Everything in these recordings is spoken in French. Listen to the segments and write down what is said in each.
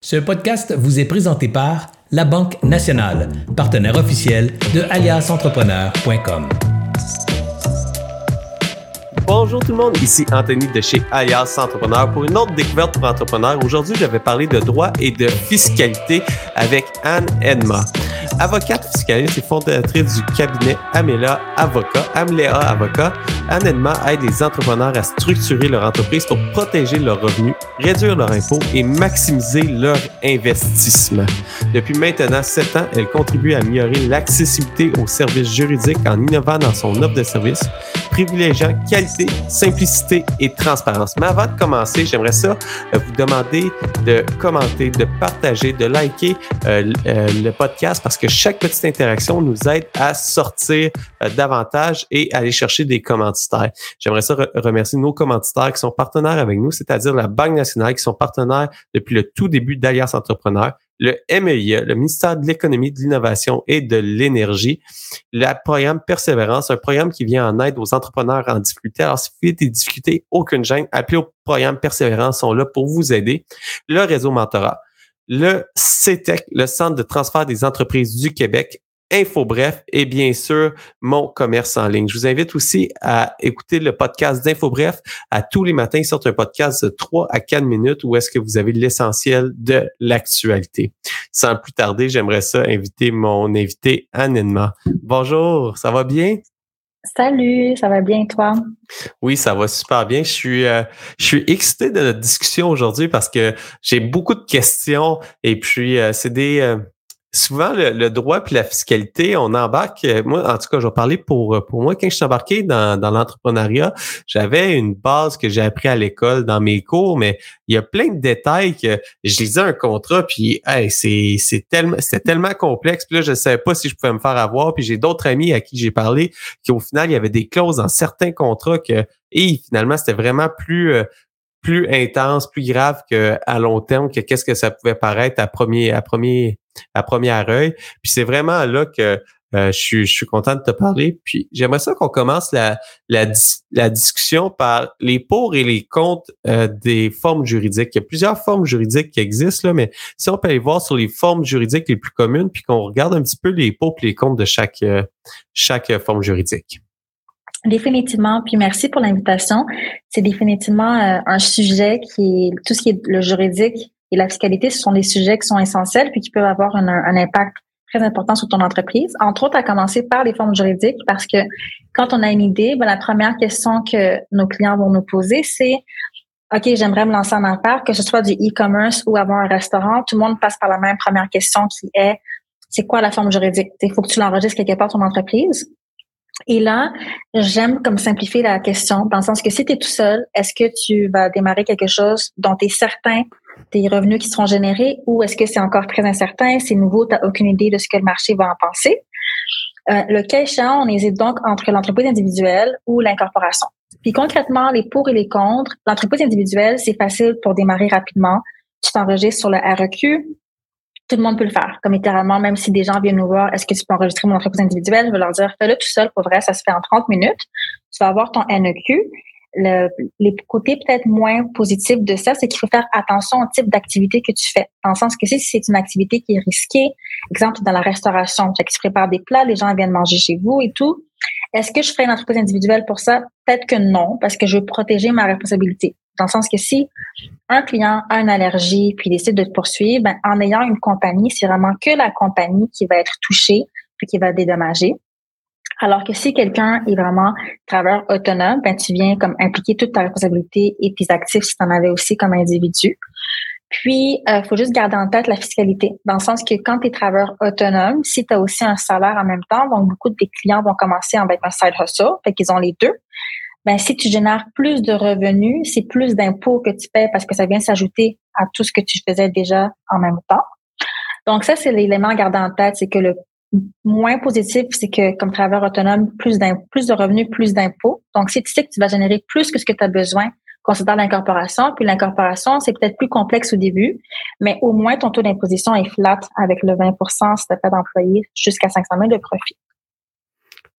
Ce podcast vous est présenté par La Banque Nationale, partenaire officiel de aliasentrepreneur.com. Bonjour tout le monde, ici Anthony de chez Alias Entrepreneur pour une autre découverte pour entrepreneurs. Aujourd'hui, je vais parler de droit et de fiscalité avec Anne Edma. Avocate fiscaliste et fondatrice du cabinet Amela Avocat, Amlea Avocat, Anne Edma aide les entrepreneurs à structurer leur entreprise pour protéger leurs revenus, réduire leurs impôts et maximiser leur investissement. Depuis maintenant sept ans, elle contribue à améliorer l'accessibilité aux services juridiques en innovant dans son offre de services, privilégiant qualité, simplicité et transparence. Mais avant de commencer, j'aimerais ça euh, vous demander de commenter, de partager, de liker euh, euh, le podcast parce que chaque petite interaction nous aide à sortir davantage et aller chercher des J'aimerais ça remercier nos commanditaires qui sont partenaires avec nous, c'est-à-dire la Banque nationale qui sont partenaires depuis le tout début d'Alliance Entrepreneur, le MEIA, le ministère de l'Économie, de l'Innovation et de l'Énergie, le programme Persévérance, un programme qui vient en aide aux entrepreneurs en difficulté. Alors, si vous avez des difficultés, aucune gêne, appelez au programme Persévérance, sont là pour vous aider. Le réseau mentorat, le CETEC, le Centre de transfert des entreprises du Québec, Info Bref et bien sûr mon commerce en ligne. Je vous invite aussi à écouter le podcast d'Info Bref. À tous les matins, ils sortent un podcast de 3 à 4 minutes où est-ce que vous avez l'essentiel de l'actualité. Sans plus tarder, j'aimerais ça inviter mon invité Anne Bonjour, ça va bien? Salut, ça va bien toi? Oui, ça va super bien. Je suis, euh, je suis excité de notre discussion aujourd'hui parce que j'ai beaucoup de questions et puis euh, c'est des, euh, souvent le, droit puis la fiscalité, on embarque. Euh, moi, en tout cas, je vais pour euh, pour moi. Quand je suis embarqué dans, dans l'entrepreneuriat, j'avais une base que j'ai appris à l'école dans mes cours, mais il y a plein de détails que je lisais un contrat puis hey, c'est c'est tellement c'était tellement complexe. Puis là, je savais pas si je pouvais me faire avoir. Puis j'ai d'autres amis à qui j'ai parlé qui au final il y avait des clauses dans certains contrats que et finalement c'était vraiment plus euh, plus intense, plus grave que à long terme que qu'est-ce que ça pouvait paraître à premier à premier à première œil. Puis c'est vraiment là que euh, je, suis, je suis content de te parler. Puis j'aimerais ça qu'on commence la, la, la, discussion par les pour et les contre euh, des formes juridiques. Il y a plusieurs formes juridiques qui existent, là, mais si on peut aller voir sur les formes juridiques les plus communes, puis qu'on regarde un petit peu les pour et les contre de chaque, euh, chaque forme juridique. Définitivement, puis merci pour l'invitation. C'est définitivement un sujet qui est tout ce qui est le juridique et la fiscalité, ce sont des sujets qui sont essentiels puis qui peuvent avoir un, un impact très important sur ton entreprise. Entre autres, à commencer par les formes juridiques parce que quand on a une idée, ben, la première question que nos clients vont nous poser, c'est OK, j'aimerais me lancer en affaires, que ce soit du e-commerce ou avoir un restaurant. Tout le monde passe par la même première question qui est c'est quoi la forme juridique? Il faut que tu l'enregistres quelque part ton entreprise. Et là, j'aime comme simplifier la question dans le sens que si tu es tout seul, est-ce que tu vas démarrer quelque chose dont tu es certain des revenus qui seront générés ou est-ce que c'est encore très incertain, c'est nouveau, tu n'as aucune idée de ce que le marché va en penser. Euh, le cas échéant, on hésite donc entre l'entreprise individuelle ou l'incorporation. Puis concrètement, les pour et les contre, l'entreprise individuelle, c'est facile pour démarrer rapidement. Tu t'enregistres sur le REQ, tout le monde peut le faire. Comme littéralement, même si des gens viennent nous voir, est-ce que tu peux enregistrer mon entreprise individuelle? Je vais leur dire, fais-le tout seul. Pour vrai, ça se fait en 30 minutes. Tu vas avoir ton NEQ le, les côtés peut-être moins positifs de ça, c'est qu'il faut faire attention au type d'activité que tu fais. Dans le sens que si c'est une activité qui est risquée, exemple dans la restauration, tu se prépare des plats, les gens viennent manger chez vous et tout, est-ce que je ferai une entreprise individuelle pour ça? Peut-être que non, parce que je veux protéger ma responsabilité. Dans le sens que si un client a une allergie puis décide de te poursuivre, ben, en ayant une compagnie, c'est vraiment que la compagnie qui va être touchée puis qui va dédommager. Alors que si quelqu'un est vraiment travailleur autonome, ben tu viens comme impliquer toute ta responsabilité et tes actifs si tu en avais aussi comme individu. Puis, il euh, faut juste garder en tête la fiscalité, dans le sens que quand tu es travailleur autonome, si tu as aussi un salaire en même temps, donc beaucoup de tes clients vont commencer avec un side hustle, fait qu'ils ont les deux. Ben, si tu génères plus de revenus, c'est plus d'impôts que tu paies parce que ça vient s'ajouter à tout ce que tu faisais déjà en même temps. Donc ça, c'est l'élément à garder en tête, c'est que le moins positif, c'est que comme travailleur autonome, plus, de revenus, plus d'impôts. Donc, si tu sais que tu vas générer plus que ce que tu as besoin, considère l'incorporation. Puis l'incorporation, c'est peut-être plus complexe au début, mais au moins ton taux d'imposition est flat avec le 20 si tu pas d'employés jusqu'à 500 000 de profit.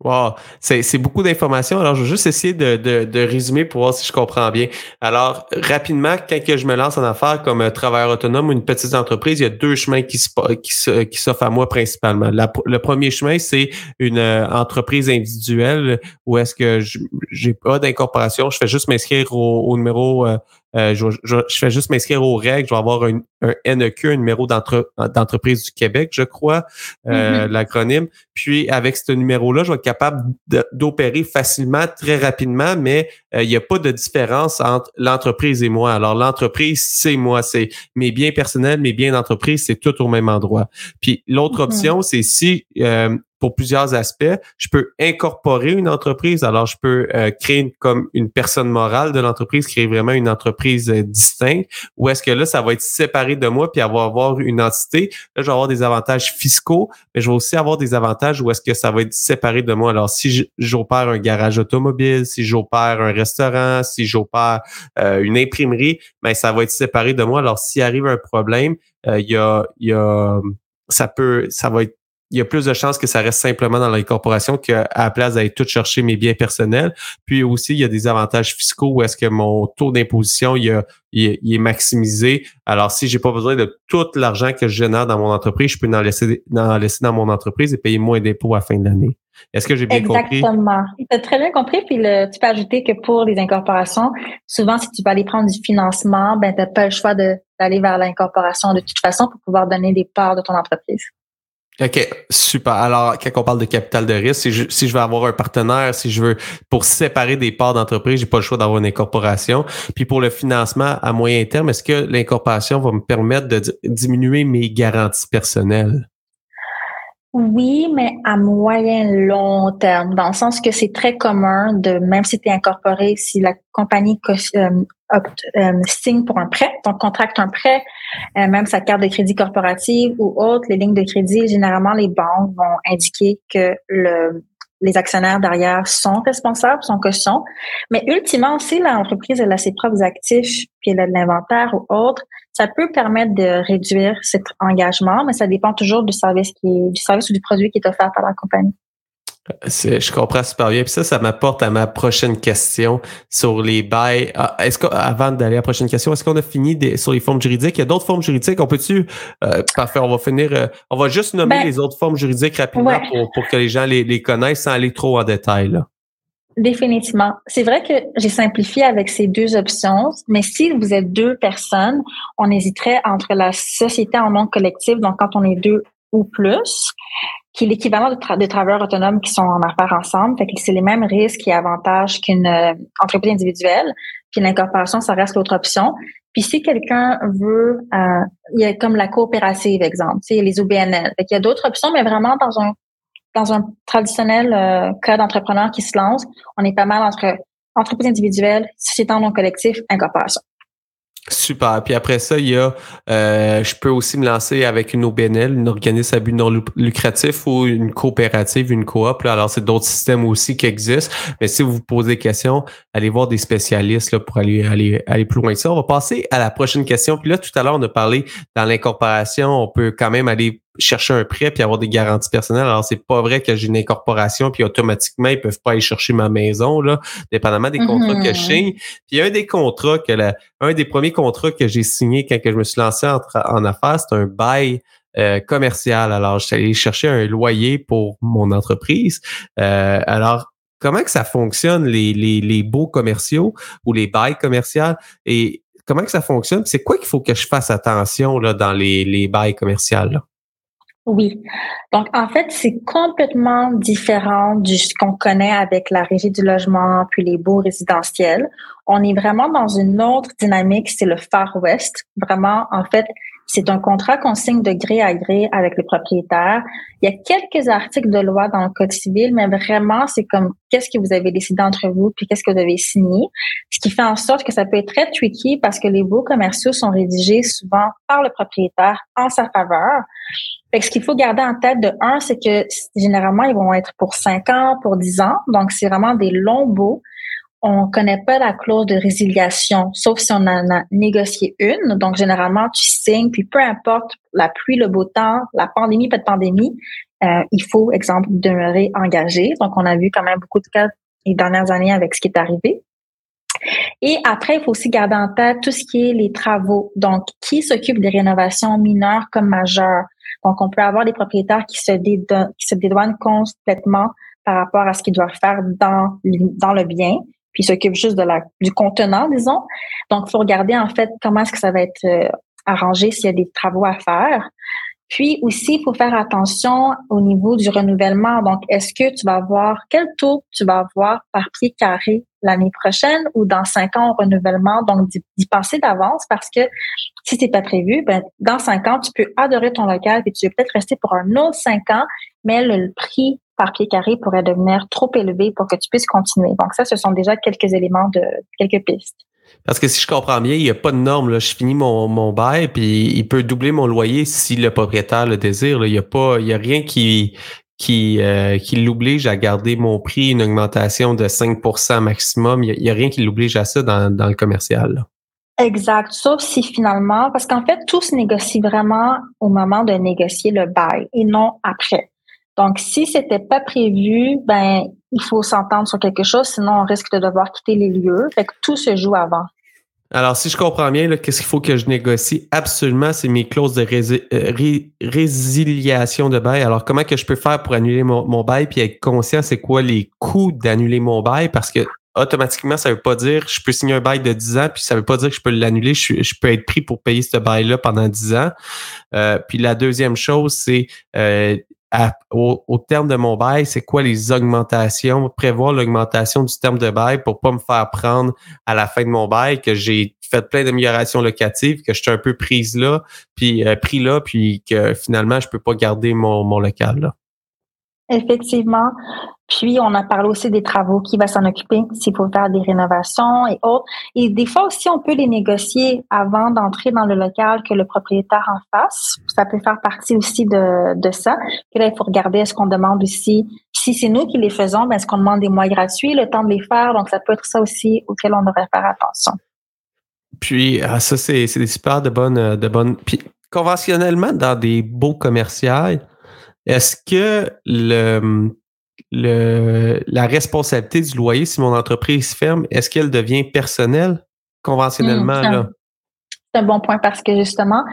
Wow, c'est beaucoup d'informations. Alors, je vais juste essayer de, de, de, résumer pour voir si je comprends bien. Alors, rapidement, quand je me lance en affaires comme un travailleur autonome ou une petite entreprise, il y a deux chemins qui s'offrent qui, à moi principalement. le premier chemin, c'est une euh, entreprise individuelle où est-ce que j'ai pas d'incorporation, je fais juste m'inscrire au, numéro euh, euh, je, je, fais juste m'inscrire aux règles. Je vais avoir un, un NEQ, un numéro d'entreprise du Québec, je crois, euh, mm-hmm. l'acronyme. Puis avec ce numéro-là, je vais être capable d'opérer facilement, très rapidement, mais euh, il n'y a pas de différence entre l'entreprise et moi. Alors l'entreprise, c'est moi, c'est mes biens personnels, mes biens d'entreprise, c'est tout au même endroit. Puis l'autre mm-hmm. option, c'est si pour plusieurs aspects. Je peux incorporer une entreprise. Alors, je peux euh, créer comme une personne morale de l'entreprise, créer vraiment une entreprise euh, distincte. Ou est-ce que là, ça va être séparé de moi puis avoir, avoir une entité? Là, je vais avoir des avantages fiscaux, mais je vais aussi avoir des avantages où est-ce que ça va être séparé de moi. Alors, si j'opère un garage automobile, si j'opère un restaurant, si j'opère euh, une imprimerie, mais ben, ça va être séparé de moi. Alors, s'il arrive un problème, il y a, y a ça peut, ça va être il y a plus de chances que ça reste simplement dans l'incorporation qu'à la place d'aller tout chercher mes biens personnels. Puis aussi, il y a des avantages fiscaux où est-ce que mon taux d'imposition il, il, est maximisé. Alors, si j'ai pas besoin de tout l'argent que je génère dans mon entreprise, je peux en laisser, dans mon entreprise et payer moins d'impôts à la fin de l'année. Est-ce que j'ai bien compris? Exactement. Tu as très bien compris. Puis le, tu peux ajouter que pour les incorporations, souvent, si tu vas aller prendre du financement, ben, tu n'as pas le choix d'aller vers l'incorporation de toute façon pour pouvoir donner des parts de ton entreprise. OK, super. Alors, quand on parle de capital de risque, si je, veux avoir un partenaire, si je veux, pour séparer des parts d'entreprise, j'ai pas le choix d'avoir une incorporation. Puis pour le financement à moyen terme, est-ce que l'incorporation va me permettre de diminuer mes garanties personnelles? Oui, mais à moyen long terme, dans le sens que c'est très commun de, même si tu es incorporé, si la compagnie euh, signe pour un prêt, donc contracte un prêt, euh, même sa carte de crédit corporative ou autre, les lignes de crédit, généralement les banques vont indiquer que le, les actionnaires derrière sont responsables, sont caution. Mais ultimement, si l'entreprise a ses propres actifs, puis elle a de l'inventaire ou autre, ça peut permettre de réduire cet engagement, mais ça dépend toujours du service qui est, du service ou du produit qui est offert par la compagnie. Je comprends super bien. Puis ça, ça m'apporte à ma prochaine question sur les bails. Ah, est-ce qu'avant d'aller à la prochaine question, est-ce qu'on a fini sur les formes juridiques? Il y a d'autres formes juridiques. On peut-tu, euh, parfait, on va finir, euh, on va juste nommer ben, les autres formes juridiques rapidement pour, que les gens les, connaissent sans aller trop en détail. Là. Définitivement. C'est vrai que j'ai simplifié avec ces deux options, mais si vous êtes deux personnes, on hésiterait entre la société en nom collectif, donc quand on est deux ou plus, qui est l'équivalent de, travailleurs autonomes qui sont en affaires ensemble. Fait que c'est les mêmes risques et avantages qu'une euh, entreprise individuelle. Puis l'incorporation, ça reste l'autre option. Puis si quelqu'un veut, euh, il y a comme la coopérative, exemple, tu sais, les OBNL. Fait qu'il y a d'autres options, mais vraiment dans un dans un traditionnel euh, cas d'entrepreneur qui se lance, on est pas mal entre entreprise individuelle, société en non collectif, incorporation. Super. Puis après ça, il y a, euh, je peux aussi me lancer avec une OBNL, une organisme à but non lucratif ou une coopérative, une coop. Alors, c'est d'autres systèmes aussi qui existent. Mais si vous vous posez des questions, allez voir des spécialistes là, pour aller, aller, aller plus loin que ça. On va passer à la prochaine question. Puis là, tout à l'heure, on a parlé dans l'incorporation, on peut quand même aller chercher un prêt puis avoir des garanties personnelles. Alors, c'est pas vrai que j'ai une incorporation puis automatiquement, ils peuvent pas aller chercher ma maison, là, dépendamment des contrats que je mhm. signe. Puis un des contrats que la, un des premiers contrats que j'ai signé quand que je me suis lancé en, en affaires, c'est un bail euh, commercial. Alors, je suis allé chercher un loyer pour mon entreprise. Euh, alors, comment que ça fonctionne, les, les, les beaux commerciaux ou les bails commerciaux? Et comment que ça fonctionne? C'est quoi qu'il faut que je fasse attention là, dans les, les bails commerciaux? Là? Oui. Donc, en fait, c'est complètement différent de ce qu'on connaît avec la régie du logement puis les beaux résidentiels. On est vraiment dans une autre dynamique, c'est le Far West. Vraiment, en fait, c'est un contrat qu'on signe de gré à gré avec les propriétaires. Il y a quelques articles de loi dans le Code civil, mais vraiment, c'est comme qu'est-ce que vous avez décidé entre vous, puis qu'est-ce que vous avez signé? Ce qui fait en sorte que ça peut être très tricky parce que les beaux commerciaux sont rédigés souvent par le propriétaire en sa faveur. Fait que ce qu'il faut garder en tête de un, c'est que généralement, ils vont être pour cinq ans, pour dix ans. Donc, c'est vraiment des longs baux on connaît pas la clause de résiliation, sauf si on en a négocié une. Donc, généralement, tu signes, puis peu importe la pluie, le beau temps, la pandémie, pas de pandémie, euh, il faut, exemple, demeurer engagé. Donc, on a vu quand même beaucoup de cas les dernières années avec ce qui est arrivé. Et après, il faut aussi garder en tête tout ce qui est les travaux. Donc, qui s'occupe des rénovations mineures comme majeures? Donc, on peut avoir des propriétaires qui se, dédouanent, complètement par rapport à ce qu'ils doivent faire dans le bien, puis s'occupent juste du contenant, disons. Donc, il faut regarder en fait comment est-ce que ça va être euh, arrangé s'il y a des travaux à faire. Puis aussi, il faut faire attention au niveau du renouvellement. Donc, est-ce que tu vas avoir quel taux tu vas avoir par pied carré l'année prochaine ou dans cinq ans au renouvellement? Donc, d'y penser d'avance parce que si c'est pas prévu, ben, dans cinq ans, tu peux adorer ton local et tu veux peut-être rester pour un autre cinq ans, mais le prix par pied carré pourrait devenir trop élevé pour que tu puisses continuer. Donc, ça, ce sont déjà quelques éléments de quelques pistes. Parce que si je comprends bien, il n'y a pas de norme. Là. Je finis mon, mon bail, puis il peut doubler mon loyer si le propriétaire le désire. Il n'y a pas, il y a rien qui, qui, euh, qui l'oblige à garder mon prix, une augmentation de 5% maximum. Il n'y a, rien qui l'oblige à ça dans, dans le commercial. Exact. Sauf si finalement, parce qu'en fait, tout se négocie vraiment au moment de négocier le bail et non après. Donc, si c'était pas prévu, ben, il faut s'entendre sur quelque chose, sinon on risque de devoir quitter les lieux. Fait que tout se joue avant. Alors, si je comprends bien, qu'est-ce qu'il faut que je négocie? Absolument, c'est mes clauses de euh, résiliation de bail. Alors, comment que je peux faire pour annuler mon, bail puis être conscient c'est quoi les coûts d'annuler mon bail? Parce que automatiquement, ça veut pas dire je peux signer un bail de 10 ans, puis ça veut pas dire que je peux l'annuler. Je, peux être pris pour payer ce bail-là pendant 10 ans. Euh, puis la deuxième chose, c'est euh, au, terme de mon bail, c'est quoi les augmentations, prévoir l'augmentation du terme de bail pour pas me faire prendre à la fin de mon bail que j'ai fait plein d'améliorations locatives, que je suis un peu prise là, puis euh, pris là, puis que finalement je peux pas garder mon, mon local là. Effectivement. Puis, on a parlé aussi des travaux, qui va s'en occuper, s'il faut faire des rénovations et autres. Et des fois aussi, on peut les négocier avant d'entrer dans le local que le propriétaire en fasse. Ça peut faire partie aussi de, de ça. Puis là, il faut regarder, est-ce qu'on demande aussi, si c'est nous qui les faisons, ben, est-ce qu'on demande des mois gratuits, le temps de les faire? Donc, ça peut être ça aussi auquel on devrait faire attention. Puis, ah, ça, c'est des super de bonnes, de bonnes. Puis, conventionnellement, dans des beaux commerciaux, est-ce que le, le, la responsabilité du loyer, si mon entreprise ferme, est-ce qu'elle devient personnelle conventionnellement? Mmh, c'est un bon point parce que justement,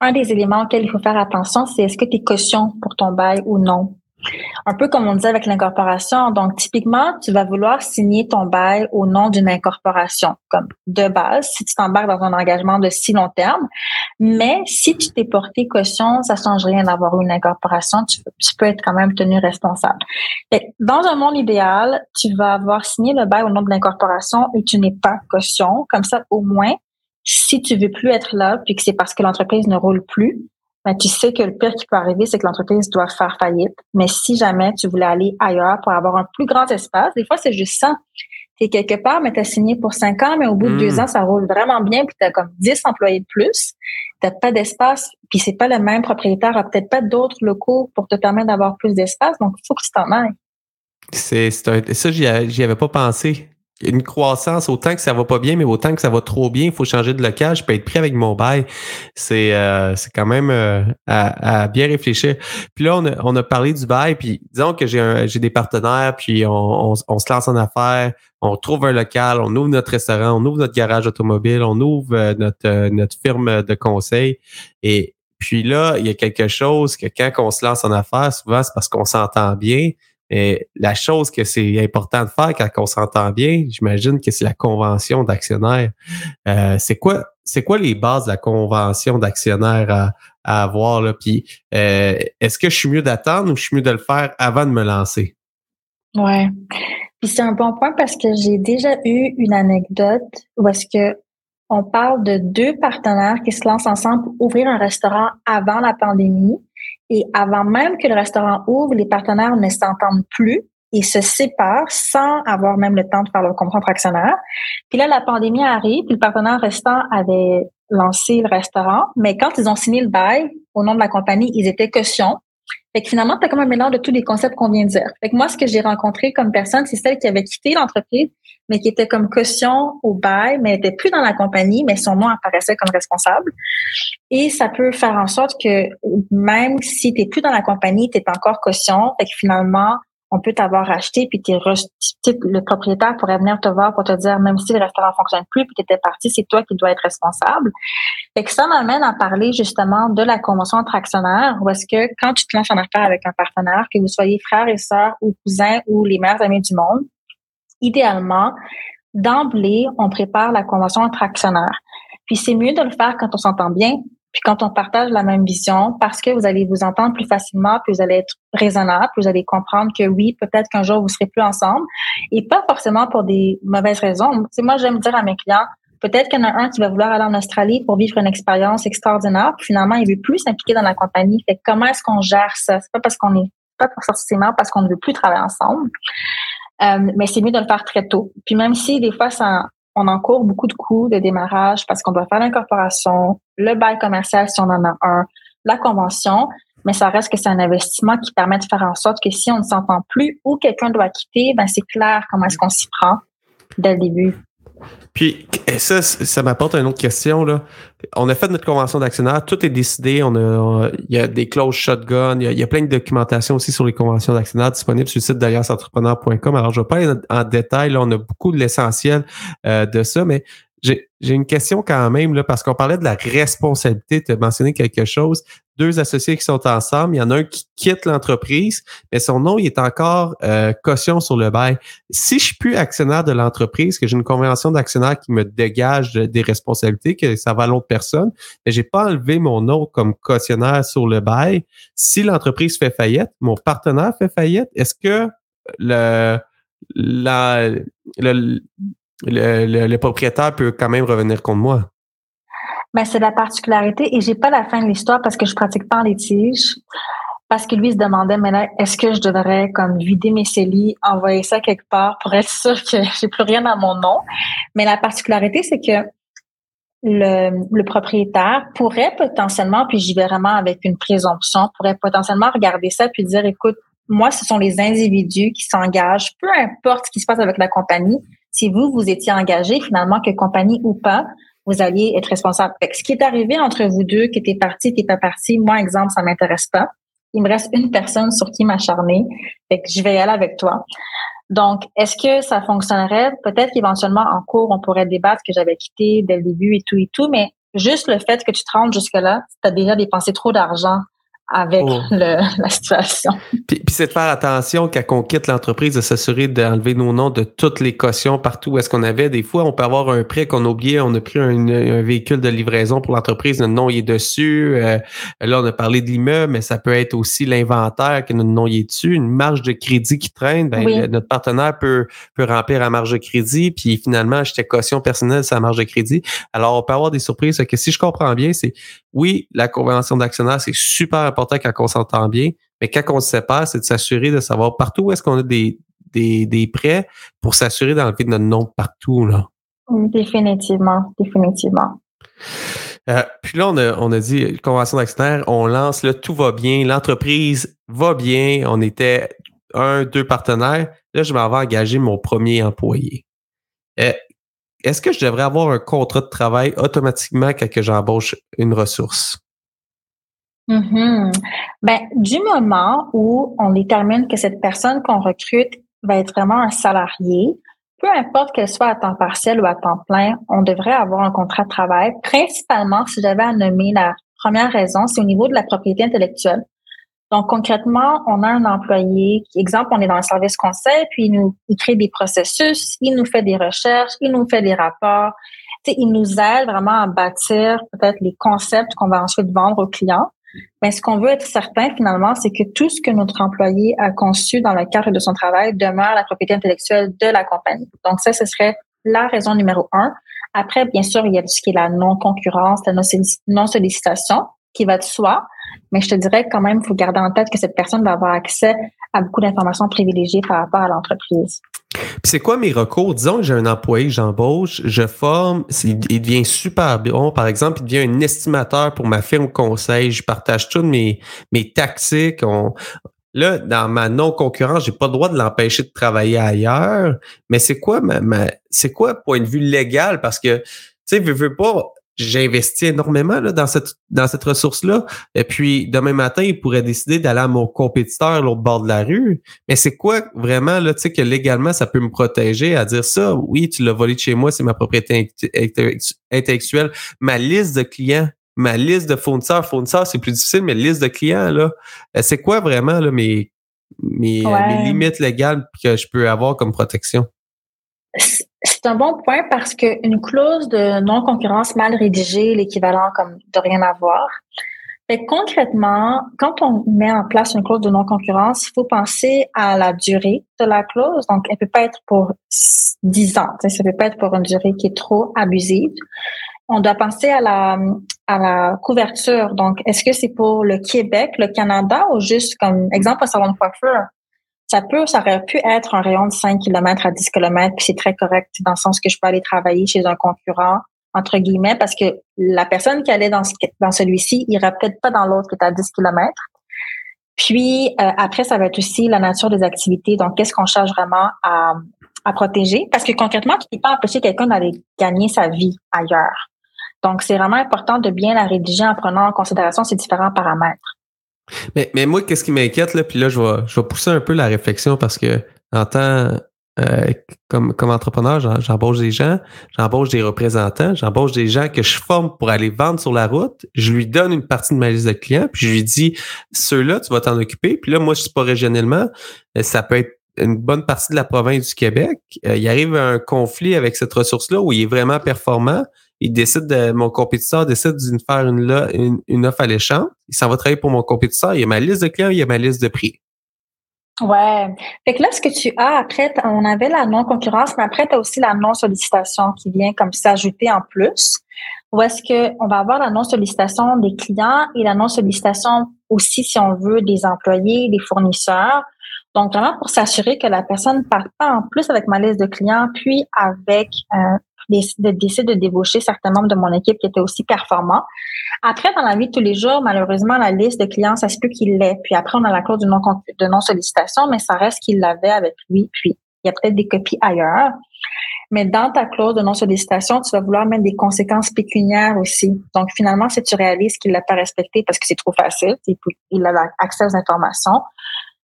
un des éléments auxquels il faut faire attention, c'est est-ce que tu es caution pour ton bail ou non? Un peu comme on disait avec l'incorporation. Donc, typiquement, tu vas vouloir signer ton bail au nom d'une incorporation, comme de base, si tu t'embarques dans un engagement de si long terme. Mais si tu t'es porté caution, ça change rien d'avoir une incorporation. Tu, peux être quand même tenu responsable. dans un monde idéal, tu vas avoir signé le bail au nom de l'incorporation et tu n'es pas caution. Comme ça, au moins, si tu veux plus être là, puis que c'est parce que l'entreprise ne roule plus, ben, tu sais que le pire qui peut arriver, c'est que l'entreprise doit faire faillite. Mais si jamais tu voulais aller ailleurs pour avoir un plus grand espace, des fois, c'est juste ça. Tu es quelque part, mais tu as signé pour cinq ans, mais au bout de deux hmm. ans, ça roule vraiment bien, puis tu as comme dix employés de plus. Tu pas d'espace, puis c'est pas le même propriétaire, a peut-être pas d'autres locaux pour te permettre d'avoir plus d'espace, donc il faut que tu t'en ailles. C'est, ça, j'y avais pas pensé une croissance, autant que ça va pas bien, mais autant que ça va trop bien, il faut changer de local, je peux être pris avec mon bail. C'est euh, quand même euh, à, bien réfléchir. Puis là, on a, on a parlé du bail, puis disons que j'ai des partenaires, puis on, on, se lance en affaires, on trouve un local, on ouvre notre restaurant, on ouvre notre garage automobile, on ouvre euh, notre, notre firme de conseil. Et puis là, il y a quelque chose que quand on se lance en affaires, souvent, c'est parce qu'on s'entend bien. Et la chose que c'est important de faire quand on s'entend bien, j'imagine que c'est la convention d'actionnaire. Euh, c'est quoi, c'est quoi les bases de la convention d'actionnaire à, avoir là? Puis euh, est-ce que je suis mieux d'attendre ou je suis mieux de le faire avant de me lancer? Ouais. Puis c'est un bon point parce que j'ai déjà eu une anecdote où est-ce que on parle de deux partenaires qui se lancent ensemble pour ouvrir un restaurant avant la pandémie. Et avant même que le restaurant ouvre, les partenaires ne s'entendent plus et se séparent sans avoir même le temps de faire leur contrat entre actionnaires. Puis là, la pandémie arrive, puis le partenaire restant avait lancé le restaurant, mais quand ils ont signé le bail au nom de la compagnie, ils étaient caution. Fait que finalement, tu as comme un mélange de tous les concepts qu'on vient de dire. Fait que moi, ce que j'ai rencontré comme personne, c'est celle qui avait quitté l'entreprise, mais qui était comme caution au bail, mais était plus dans la compagnie, mais son nom apparaissait comme responsable. Et ça peut faire en sorte que même si tu plus dans la compagnie, tu es encore caution. Fait que finalement, on peut t'avoir acheté, puis t'es le propriétaire pourrait venir te voir pour te dire, même si le restaurant fonctionne plus, puis t'étais parti, c'est toi qui dois être responsable. Fait que ça m'amène à parler justement de la convention entre actionnaires, où est-ce que quand tu te lances en affaire avec un partenaire, que vous soyez frères et sœurs ou cousins ou les meilleurs amis du monde, idéalement, d'emblée, on prépare la convention entre actionnaires. Puis c'est mieux de le faire quand on s'entend bien, puis quand on partage la même vision, parce que vous allez vous entendre plus facilement, puis vous allez être raisonnable, puis vous allez comprendre que oui, peut-être qu'un jour vous serez plus ensemble, et pas forcément pour des mauvaises raisons. C'est moi j'aime dire à mes clients, peut-être qu'il y en a un qui va vouloir aller en Australie pour vivre une expérience extraordinaire, puis finalement il veut plus s'impliquer dans la compagnie. Fait comment est-ce qu'on gère ça? C'est pas parce qu'on est pas forcément parce qu'on ne veut plus travailler ensemble. Euh, mais c'est mieux de le faire très tôt. Puis même si des fois ça, on encourt beaucoup de coûts de démarrage parce qu'on doit faire l'incorporation, le bail commercial si on en a un, la convention, mais ça reste que c'est un investissement qui permet de faire en sorte que si on ne s'entend plus ou quelqu'un doit quitter, ben c'est clair comment est-ce qu'on s'y prend dès le début. Puis ça, ça m'apporte une autre question. Là. On a fait notre convention d'actionnaire, tout est décidé. On a, il y a des clauses shotgun, il y a, plein de documentation aussi sur les conventions d'actionnaire disponibles sur le site d'allianceentrepreneur.com. Alors, je ne vais pas aller en détail, là, on a beaucoup de l'essentiel euh, de ça, mais j'ai une question quand même, là, parce qu'on parlait de la responsabilité. Tu as mentionné quelque chose. Deux associés qui sont ensemble. Il y en a un qui quitte l'entreprise, mais son nom, il est encore euh, caution sur le bail. Si je suis plus actionnaire de l'entreprise, que j'ai une convention d'actionnaire qui me dégage des responsabilités, que ça va à l'autre personne, mais j'ai pas enlevé mon nom comme cautionnaire sur le bail. Si l'entreprise fait faillite, mon partenaire fait faillite, est-ce que le, la, le, le, propriétaire peut quand même revenir contre moi? Ben, c'est la particularité et j'ai pas la fin de l'histoire parce que je pratique pas en litige. Parce que lui se demandait, mais là, est-ce que je devrais comme vider mes CELI, envoyer ça quelque part pour être sûr que j'ai plus rien à mon nom? Mais la particularité, c'est que le, le, propriétaire pourrait potentiellement, puis j'y vais vraiment avec une présomption, pourrait potentiellement regarder ça puis dire, écoute, moi, ce sont les individus qui s'engagent, peu importe ce qui se passe avec la compagnie, si vous, vous étiez engagé, finalement, que compagnie ou pas, vous alliez être responsable. ce qui est arrivé entre vous deux, qui était parti, n'était pas parti, moi, exemple, ça m'intéresse pas. Il me reste une personne sur qui m'acharner. Fait que je vais y aller avec toi. Donc, est-ce que ça fonctionnerait? Peut-être qu'éventuellement, en cours, on pourrait débattre que j'avais quitté dès le début et tout et tout, mais juste le fait que tu te rendes jusque-là, tu as déjà dépensé trop d'argent avec oh. la situation. Puis, c'est de faire attention quand on quitte l'entreprise, de s'assurer d'enlever nos noms de toutes les cautions partout où est-ce qu'on avait. Des fois, on peut avoir un prêt qu'on a oublié, on a pris un, véhicule de livraison pour l'entreprise, notre nom est dessus. Euh, là, on a parlé de l'immeuble, mais ça peut être aussi l'inventaire que notre nom est dessus, une marge de crédit qui traîne. Ben, notre partenaire peut, peut remplir la marge de crédit, puis finalement, acheter caution personnelle sa marge de crédit. Alors, on peut avoir des surprises. Que si je comprends bien, c'est oui, la convention d'actionnaire, c'est super important quand on s'entend bien, mais quand on se sépare, c'est de s'assurer de savoir partout où est-ce qu'on a des, des, des prêts pour s'assurer d'enlever notre nom partout. Là. Définitivement, définitivement. Euh, puis là, on a, on a dit convention d'actionnaire, on lance, là, tout va bien, l'entreprise va bien, on était un, deux partenaires. Là, je vais engager mon premier employé. Euh, est-ce que je devrais avoir un contrat de travail automatiquement quand j'embauche une ressource? Mm-hmm. Ben, du moment où on détermine que cette personne qu'on recrute va être vraiment un salarié, peu importe qu'elle soit à temps partiel ou à temps plein, on devrait avoir un contrat de travail. Principalement, si j'avais à nommer la première raison, c'est au niveau de la propriété intellectuelle. Donc, concrètement, on a un employé qui, exemple, on est dans le service conseil, puis il nous il crée des processus, il nous fait des recherches, il nous fait des rapports. sais, il nous aide vraiment à bâtir peut-être les concepts qu'on va ensuite vendre aux clients. Mais ce qu'on veut être certain finalement, c'est que tout ce que notre employé a conçu dans le cadre de son travail demeure la propriété intellectuelle de la compagnie. Donc ça, ce serait la raison numéro un. Après, bien sûr, il y a ce qui est la non-concurrence, la non-sollicitation qui va de soi. Mais je te dirais quand même, il faut garder en tête que cette personne va avoir accès à beaucoup d'informations privilégiées par rapport à l'entreprise. c'est quoi mes recours? Disons que j'ai un employé j'embauche, je forme, il devient super bon. Par exemple, il devient un estimateur pour ma firme conseil. Je partage toutes mes, mes tactiques. là, dans ma non-concurrence, j'ai pas le droit de l'empêcher de travailler ailleurs. Mais c'est quoi ma, c'est quoi point de vue légal? Parce que, tu sais, je veux pas, j'ai investi énormément là, dans cette dans cette ressource-là. Et puis demain matin, il pourrait décider d'aller à mon compétiteur l'autre bord de la rue. Mais c'est quoi vraiment là, tu sais, que légalement, ça peut me protéger à dire ça? Oui, tu l'as volé de chez moi, c'est ma propriété intellectuelle. Ma liste de clients, ma liste de fournisseurs, fournisseurs, c'est plus difficile, mais liste de clients, là, euh, c'est quoi vraiment là, mes, mes, euh, mes limites légales que je peux avoir comme protection? C'est un bon point parce qu'une clause de non-concurrence mal rédigée, l'équivalent comme de rien avoir. Fait concrètement, quand on met en place une clause de non-concurrence, il faut penser à la durée de la clause. Donc, elle peut pas être pour 10 ans. Ça peut pas être pour une durée qui est trop abusive. On doit penser à la, à la couverture. Donc, est-ce que c'est pour le Québec, le Canada ou juste comme exemple un salon de coiffure? Ça peut, ça aurait pu être un rayon de 5 km à 10 km, puis c'est très correct dans le sens que je peux aller travailler chez un concurrent, entre guillemets, parce que la personne qui allait dans, celui-ci irait peut-être pas dans l'autre qui est à 10 km. Puis euh, après, ça va être aussi la nature des activités. Donc, qu'est-ce qu'on cherche vraiment à, à protéger? Parce que concrètement, tu ne peux pas empêcher quelqu'un d'aller gagner sa vie ailleurs. Donc, c'est vraiment important de bien la rédiger en prenant en considération ces différents paramètres. Mais, mais moi, qu'est-ce qui m'inquiète, là, puis là, je vais, je vais pousser un peu la réflexion parce que en tant euh, comme, comme entrepreneur, j'embauche des gens, j'embauche des représentants, j'embauche des gens que je forme pour aller vendre sur la route. Je lui donne une partie de ma liste de clients, puis je lui dis ceux-là, tu vas t'en occuper. Puis là, moi, je suis pas régionalement, euh, ça peut être une bonne partie de la province du Québec. Euh, il arrive un conflit avec cette ressource-là où il est vraiment performant il décide de, mon compétiteur décide de faire une, une, offre alléchante. Il s'en va travailler pour mon compétiteur. Il y a ma liste de clients, il y a ma liste de prix. Ouais. Fait que là, ce que tu as après, on avait la non-concurrence, mais après, tu as aussi la non-sollicitation qui vient comme s'ajouter en plus. Ou est-ce qu'on va avoir la non-sollicitation des clients et la non-sollicitation aussi, si on veut, des employés, des fournisseurs. Donc, vraiment pour s'assurer que la personne ne part pas en plus avec ma liste de clients, puis avec euh, de décider de débaucher certains membres de mon équipe qui étaient aussi performants. Après, dans la vie de tous les jours, malheureusement, la liste de clients, ça se peut qu'il l'ait. Puis après, on a la clause de non, de non mais ça reste qu'il l'avait avec lui. Puis il y a peut-être des copies ailleurs. Mais dans ta clause de non-sollicitation, tu vas vouloir mettre des conséquences pécuniaires aussi. Donc, finalement, si tu réalises qu'il l'a pas respecté parce que c'est trop facile, il a accès aux informations,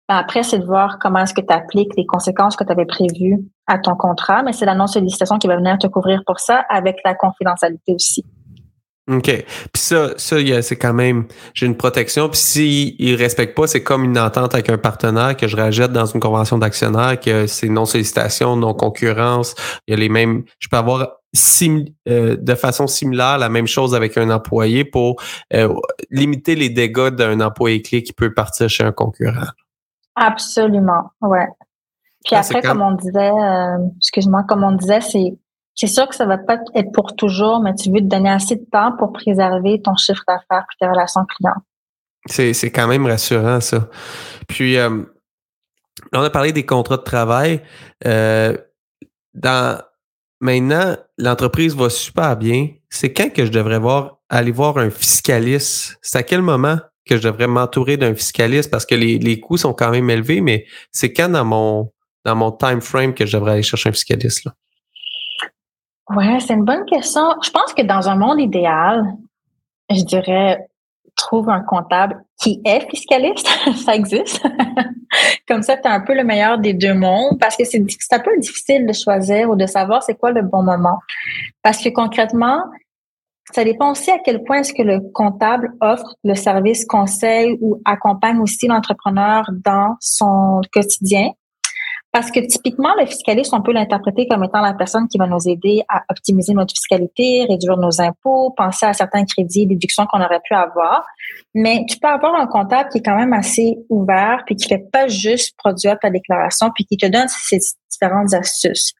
ben, après, c'est de voir comment est-ce que tu appliques les conséquences que tu avais prévues à ton contrat, mais c'est la non-sollicitation qui va venir te couvrir pour ça avec la confidentialité aussi. OK. Puis ça, ça c'est quand même, j'ai une protection. Puis s'il ne respecte pas, c'est comme une entente avec un partenaire que je rajette dans une convention d'actionnaire, que c'est non-sollicitation, non-concurrence. Il y a les mêmes, je peux avoir euh, de façon similaire la même chose avec un employé pour euh, limiter les dégâts d'un employé clé qui peut partir chez un concurrent. Absolument, ouais. Puis ah, après, comme on disait, euh, excuse-moi, comme on disait, c'est c'est sûr que ça va pas être pour toujours, mais tu veux te donner assez de temps pour préserver ton chiffre d'affaires et tes relations clients. C'est, c'est quand même rassurant, ça. Puis, euh, on a parlé des contrats de travail. Euh, dans, maintenant, l'entreprise va super bien. C'est quand que je devrais voir, aller voir un fiscaliste? C'est à quel moment? Que je devrais m'entourer d'un fiscaliste parce que les, les coûts sont quand même élevés, mais c'est quand dans mon dans mon time frame que je devrais aller chercher un fiscaliste? Là? Ouais, c'est une bonne question. Je pense que dans un monde idéal, je dirais trouve un comptable qui est fiscaliste, ça existe. Comme ça, tu as un peu le meilleur des deux mondes parce que c'est un peu difficile de choisir ou de savoir c'est quoi le bon moment. Parce que concrètement, ça dépend aussi à quel point est-ce que le comptable offre le service conseil ou accompagne aussi l'entrepreneur dans son quotidien. Parce que typiquement, le fiscaliste, on peut l'interpréter comme étant la personne qui va nous aider à optimiser notre fiscalité, réduire nos impôts, penser à certains crédits, déductions qu'on aurait pu avoir. Mais tu peux avoir un comptable qui est quand même assez ouvert, puis qui fait pas juste produire ta déclaration, puis qui te donne ces différentes astuces.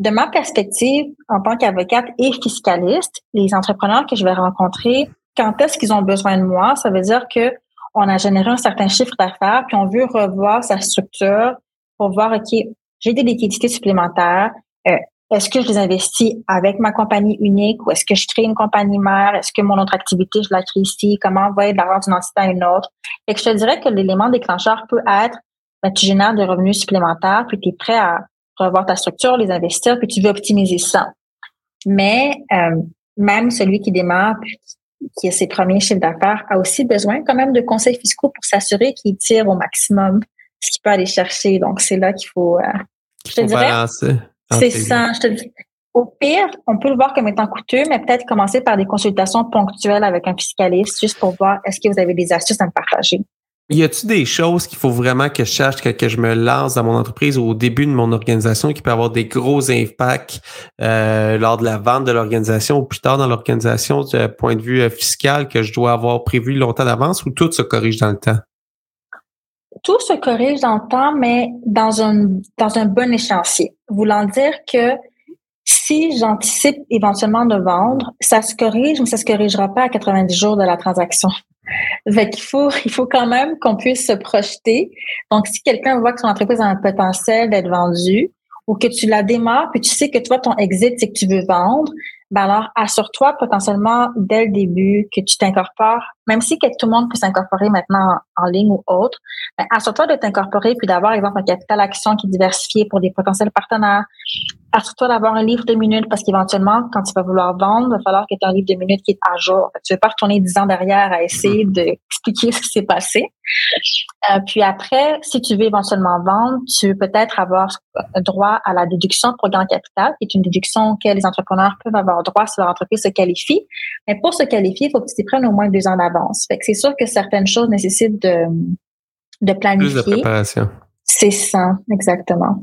De ma perspective, en tant qu'avocate et fiscaliste, les entrepreneurs que je vais rencontrer, quand est-ce qu'ils ont besoin de moi, ça veut dire que on a généré un certain chiffre d'affaires, puis on veut revoir sa structure pour voir, OK, j'ai des liquidités supplémentaires. Euh, est-ce que je les investis avec ma compagnie unique ou est-ce que je crée une compagnie mère? Est-ce que mon autre activité, je la crée ici? Comment envoyer de l'argent d'une entité à une autre? Et que je te dirais que l'élément déclencheur peut être, ben, tu génères des revenus supplémentaires, puis tu es prêt à revoir ta structure, les investir, puis tu veux optimiser ça. Mais euh, même celui qui démarre, qui a ses premiers chiffres d'affaires, a aussi besoin quand même de conseils fiscaux pour s'assurer qu'il tire au maximum ce qu'il peut aller chercher. Donc, c'est là qu'il faut, euh, je te dirais, C'est ça. Je te dis, au pire, on peut le voir comme étant coûteux, mais peut-être commencer par des consultations ponctuelles avec un fiscaliste juste pour voir est-ce que vous avez des astuces à me partager. Y a-t-il des choses qu'il faut vraiment que je cherche, que, je me lance dans mon entreprise au début de mon organisation qui peut avoir des gros impacts euh, lors de la vente de l'organisation ou plus tard dans l'organisation du point de vue euh, fiscal que je dois avoir prévu longtemps d'avance ou tout se corrige dans le temps? Tout se corrige dans le temps, mais dans un, dans un bon échéancier. Voulant dire que si j'anticipe éventuellement de vendre, ça se corrige, mais ça se corrigera pas à 90 jours de la transaction. Faut, il faut quand même qu'on puisse se projeter. Donc, si quelqu'un voit que son entreprise a un potentiel d'être vendue ou que tu la démarres, puis tu sais que toi, ton exit, c'est que tu veux vendre, ben alors assure-toi potentiellement dès le début que tu t'incorpores, même si tout le monde peut s'incorporer maintenant en, ligne ou autre, ben assure-toi de t'incorporer puis d'avoir, exemple, un capital action qui est diversifié pour des potentiels partenaires. Assure-toi d'avoir un livre de minutes parce qu'éventuellement, quand tu vas vouloir vendre, il va falloir que tu aies un livre de minutes qui est à jour. Tu ne veux pas retourner dix ans derrière à essayer mm-hmm. d'expliquer ce qui s'est passé. Euh, puis après, si tu veux éventuellement vendre, tu veux peut-être avoir droit à la déduction pour gain capital, qui est une déduction que les entrepreneurs peuvent avoir droit si leur entreprise se qualifie. Mais pour se qualifier, il faut que tu t'y prennes au moins deux ans d'avance. Fait que c'est sûr que certaines choses nécessitent de, de planifier. Plus de préparation. C'est ça, exactement.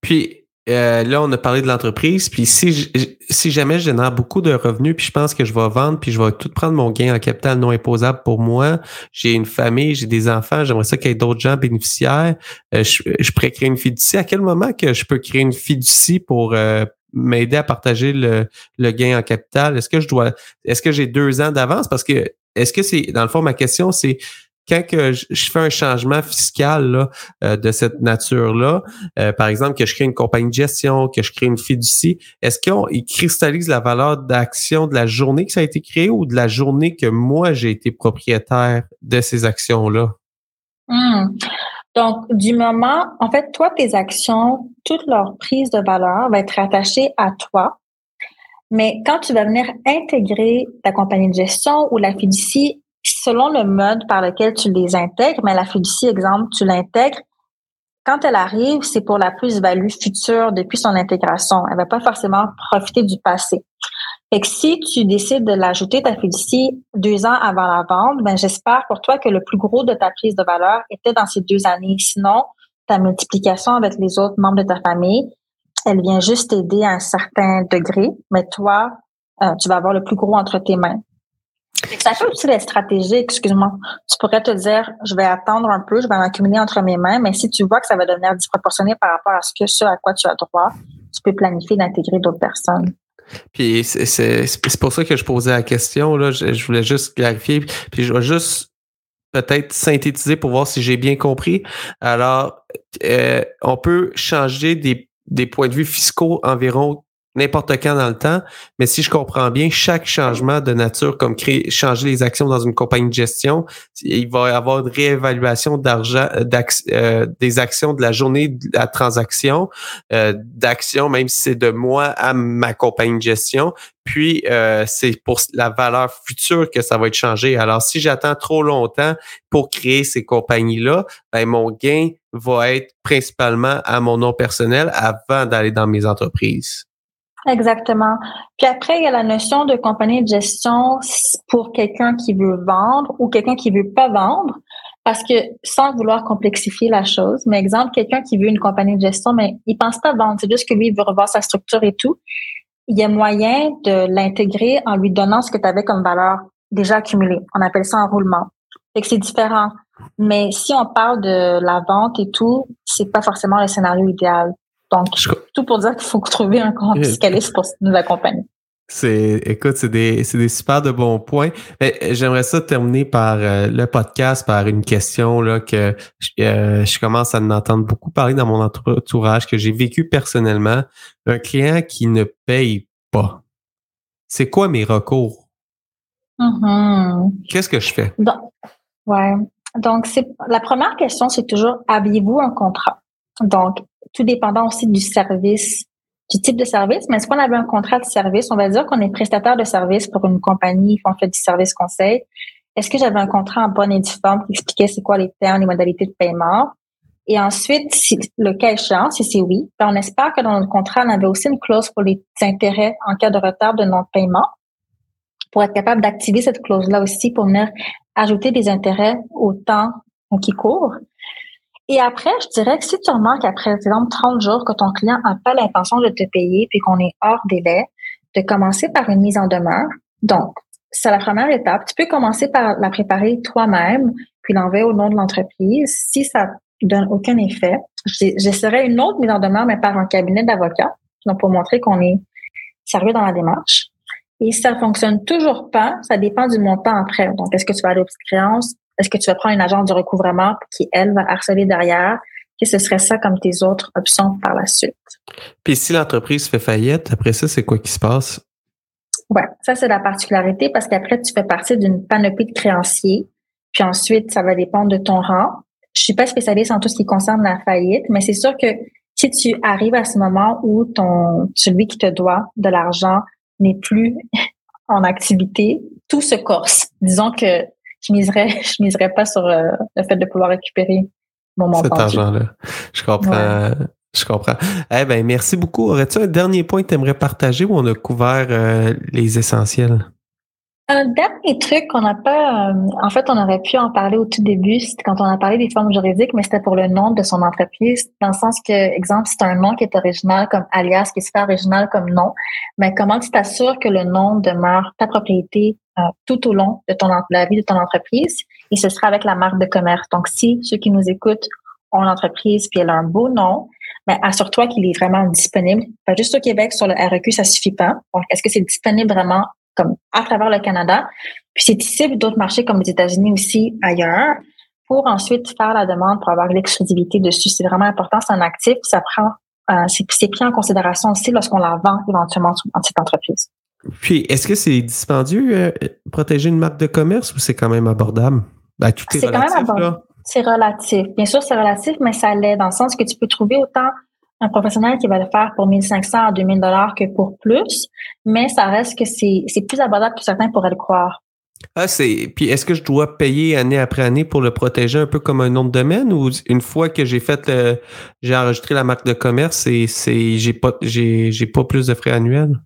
Puis, euh, là, on a parlé de l'entreprise. Puis si, si jamais je génère beaucoup de revenus, puis je pense que je vais vendre, puis je vais tout prendre mon gain en capital non imposable pour moi. J'ai une famille, j'ai des enfants, j'aimerais ça qu'il y ait d'autres gens bénéficiaires. Euh, je, je pourrais créer une fiducie. À quel moment que je peux créer une fiducie pour euh, m'aider à partager le, le gain en capital? Est-ce que je dois est-ce que j'ai deux ans d'avance? Parce que est-ce que c'est dans le fond ma question, c'est quand que je, fais un changement fiscal là, euh, de cette nature-là, euh, par exemple que je crée une compagnie de gestion, que je crée une fiducie, est-ce qu'il cristallise la valeur d'action de la journée que ça a été créé ou de la journée que moi j'ai été propriétaire de ces actions-là? Hmm. Donc, du moment, en fait, toi, tes actions, toute leur prise de valeur va être attachée à toi. Mais quand tu vas venir intégrer ta compagnie de gestion ou la fiducie, selon le mode par lequel tu les intègres, mais la fiducie, exemple, tu l'intègres, quand elle arrive, c'est pour la plus-value future depuis son intégration. Elle va pas forcément profiter du passé. Fait que si tu décides de l'ajouter, ta fiducie, deux ans avant la vente, ben, j'espère pour toi que le plus gros de ta prise de valeur était dans ces deux années. Sinon, ta multiplication avec les autres membres de ta famille, elle vient juste t'aider à un certain degré, mais toi, euh, tu vas avoir le plus gros entre tes mains. Ça peut aussi être stratégique, excuse-moi. Tu pourrais te dire, je vais attendre un peu, je vais en accumuler entre mes mains, mais si tu vois que ça va devenir disproportionné par rapport à ce que ce à quoi tu as droit, tu peux planifier d'intégrer d'autres personnes. Puis c'est pour ça que je posais la question, là. Je, voulais juste clarifier. Puis je vais juste peut-être synthétiser pour voir si j'ai bien compris. Alors, euh, on peut changer des, des points de vue fiscaux environ n'importe quand dans le temps. Mais si je comprends bien, chaque changement de nature, comme créer, changer les actions dans une compagnie de gestion, il va y avoir une réévaluation d'argent, euh, euh, des actions de la journée de la transaction, euh, d'actions, même si c'est de moi à ma compagnie de gestion. Puis c'est pour la valeur future que ça va être changé. Alors, si j'attends trop longtemps pour créer ces compagnies-là, ben, mon gain va être principalement à mon nom personnel avant d'aller dans mes entreprises. Exactement. Puis après, il y a la notion de compagnie de gestion pour quelqu'un qui veut vendre ou quelqu'un qui veut pas vendre. Parce que sans vouloir complexifier la chose, mais exemple, quelqu'un qui veut une compagnie de gestion, mais il pense pas vendre, c'est juste que lui, il veut revoir sa structure et tout. Il y a moyen de l'intégrer en lui donnant ce que tu avais comme valeur déjà accumulée. On appelle ça un roulement. Fait que c'est différent. Mais si on parle de la vente et tout, c'est pas forcément le scénario idéal. Donc, tout pour dire qu'il faut trouver un compte fiscaliste pour nous accompagner. C'est, écoute, c'est des, c'est des super de bons points. j'aimerais ça terminer par euh, le podcast, par une question là, que euh, je commence à en entendre beaucoup parler dans mon entourage, que j'ai vécu personnellement. Un client qui ne paye pas. C'est quoi mes recours? Mm-hmm. Qu'est-ce que je fais? Donc, ouais. Donc, c'est, la première question, c'est toujours, aviez-vous un contrat? Donc, tout dépendant aussi du service du type de service, mais est-ce qu'on avait un contrat de service? On va dire qu'on est prestataire de service pour une compagnie, on fait du service conseil. Est-ce que j'avais un contrat en bonne et due forme qui expliquait c'est quoi les termes, les modalités de paiement? Et ensuite, si le cas échéant, si c'est oui, ben, on espère que dans notre contrat, on avait aussi une clause pour les intérêts en cas de retard de non-paiement pour être capable d'activer cette clause-là aussi pour venir ajouter des intérêts au temps qui court. Et après, je dirais que si tu remarques après, exemple, 30 jours que ton client n'a pas l'intention de te payer puis qu'on est hors délai, de commencer par une mise en demeure. Donc, c'est la première étape. Tu peux commencer par la préparer toi-même, puis l'envoyer au nom de l'entreprise. Si ça donne aucun effet, j'essaierai une autre mise en demeure, mais par un cabinet d'avocats, donc pour montrer qu'on est sérieux dans la démarche. Et si ça fonctionne toujours pas, ça dépend du montant après. Donc, est-ce que tu vas aller aux créances? Est-ce que tu vas prendre une agence de recouvrement qui, elle, va harceler derrière? Et ce serait ça comme tes autres options par la suite. Puis si l'entreprise fait faillite, après ça, c'est quoi qui se passe? Ouais, ça c'est la particularité parce qu'après, tu fais partie d'une panoplie de créanciers. Puis ensuite, ça va dépendre de ton rang. Je suis pas spécialiste en tout ce qui concerne la faillite, mais c'est sûr que si tu arrives à ce moment où ton celui qui te doit de l'argent n'est plus en activité, tout se corse. Disons que je miserais, je miserais pas sur euh, le fait de pouvoir récupérer mon montant. Cet argent-là. Je comprends. Je comprends. Eh ben, merci beaucoup. Aurais-tu un dernier point que tu aimerais partager où on a couvert euh, les essentiels? Un dernier truc qu'on n'a pas, euh, en fait, on aurait pu en parler au tout début, c'était quand on a parlé des formes juridiques, mais c'était pour le nom de son entreprise, dans le sens que, exemple, c'est un nom qui est original comme alias, qui est super original comme nom, mais comment tu t'assures que le nom demeure ta propriété euh, tout au long de ton la vie de ton entreprise, et ce sera avec la marque de commerce. Donc, si ceux qui nous écoutent ont l'entreprise puis elle a un beau nom, mais assure-toi qu'il est vraiment disponible. Pas juste au Québec sur le REQ, ça suffit pas. Donc, est-ce que c'est disponible vraiment comme à travers le Canada? Puis c'est ici d'autres marchés comme les États-Unis aussi ailleurs pour ensuite faire la demande pour avoir l'exclusivité dessus. C'est vraiment important, c'est un actif, ça prend euh, c'est pris en considération aussi lorsqu'on la vend éventuellement dans cette entreprise. Puis, est-ce que c'est dispendieux euh, protéger une marque de commerce ou c'est quand même abordable? Ben, tout est, c'est quand même abordable. C'est relatif. Bien sûr, c'est relatif, mais ça l'est dans le sens que tu peux trouver autant un professionnel qui va le faire pour 1500 à 2000 dollars que pour plus, mais ça reste que c'est, plus abordable que certains pourraient le croire. Ah, c'est. Puis est-ce que je dois payer année après année pour le protéger un peu comme un nom de domaine ou une fois que j'ai fait j'ai enregistré la marque de commerce, c'est, c'est j'ai pas j'ai pas plus de frais annuels?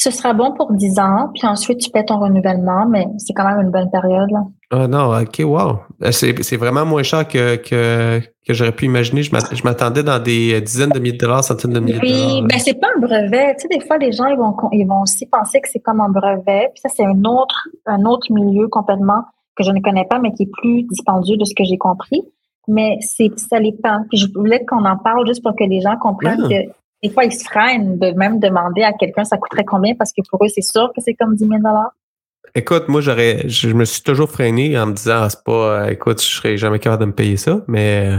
Ce sera bon pour 10 ans, puis ensuite tu paies ton renouvellement, mais c'est quand même une bonne période. Là. Ah non, ok, wow. Euh, c'est vraiment moins cher que, que, que j'aurais pu imaginer. Je m'attendais dans des dizaines de milliers de dollars, centaines de milliers de dollars. Oui, ben c'est pas un brevet. Tu sais, des fois, les gens ils vont, ils vont aussi penser que c'est comme un brevet. Puis ça, c'est un autre, un autre milieu complètement que je ne connais pas, mais qui est plus dispendieux de ce que j'ai compris. Mais c'est ça les pas. Puis je voulais qu'on en parle juste pour que les gens comprennent que des fois, ils se freinent de même demander à quelqu'un ça coûterait combien? Parce que pour eux, c'est sûr que c'est comme 10 000 Écoute, moi, j'aurais, je me suis toujours freiné en me disant, ah, c'est pas, euh, écoute, je serais jamais capable de me payer ça, mais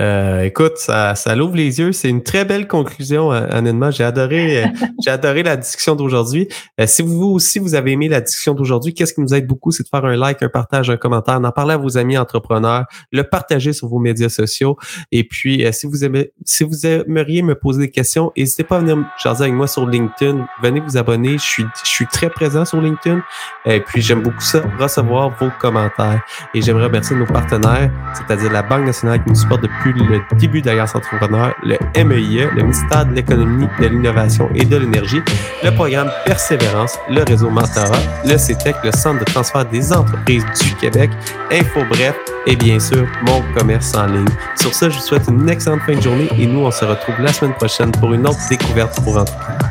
euh, euh, écoute, ça, ça l'ouvre les yeux. C'est une très belle conclusion, euh, honnêtement. J'ai adoré, euh, j'ai adoré la discussion d'aujourd'hui. si vous aussi vous avez aimé la discussion d'aujourd'hui, qu'est-ce qui nous aide beaucoup, c'est de faire un like, un partage, un commentaire, d'en parler à vos amis entrepreneurs, le partager sur vos médias sociaux. Et puis, si vous aimez, si vous aimeriez me poser des questions, n'hésitez pas à venir jaser avec moi sur LinkedIn. Venez vous abonner. Je suis, je suis très présent sur LinkedIn. Et puis, j'aime beaucoup ça, recevoir vos commentaires. Et j'aimerais remercier nos partenaires, c'est-à-dire la Banque nationale qui nous supporte depuis le début d'Alliance Entrepreneur, le MEIE, le ministère de l'économie, de l'innovation et de l'énergie, le programme Persévérance, le réseau Mentorat, le CETEC, le Centre de transfert des entreprises du Québec, Info Bref et bien sûr mon commerce en ligne. Sur ce, je vous souhaite une excellente fin de journée et nous, on se retrouve la semaine prochaine pour une autre découverte pour entrepreneurs.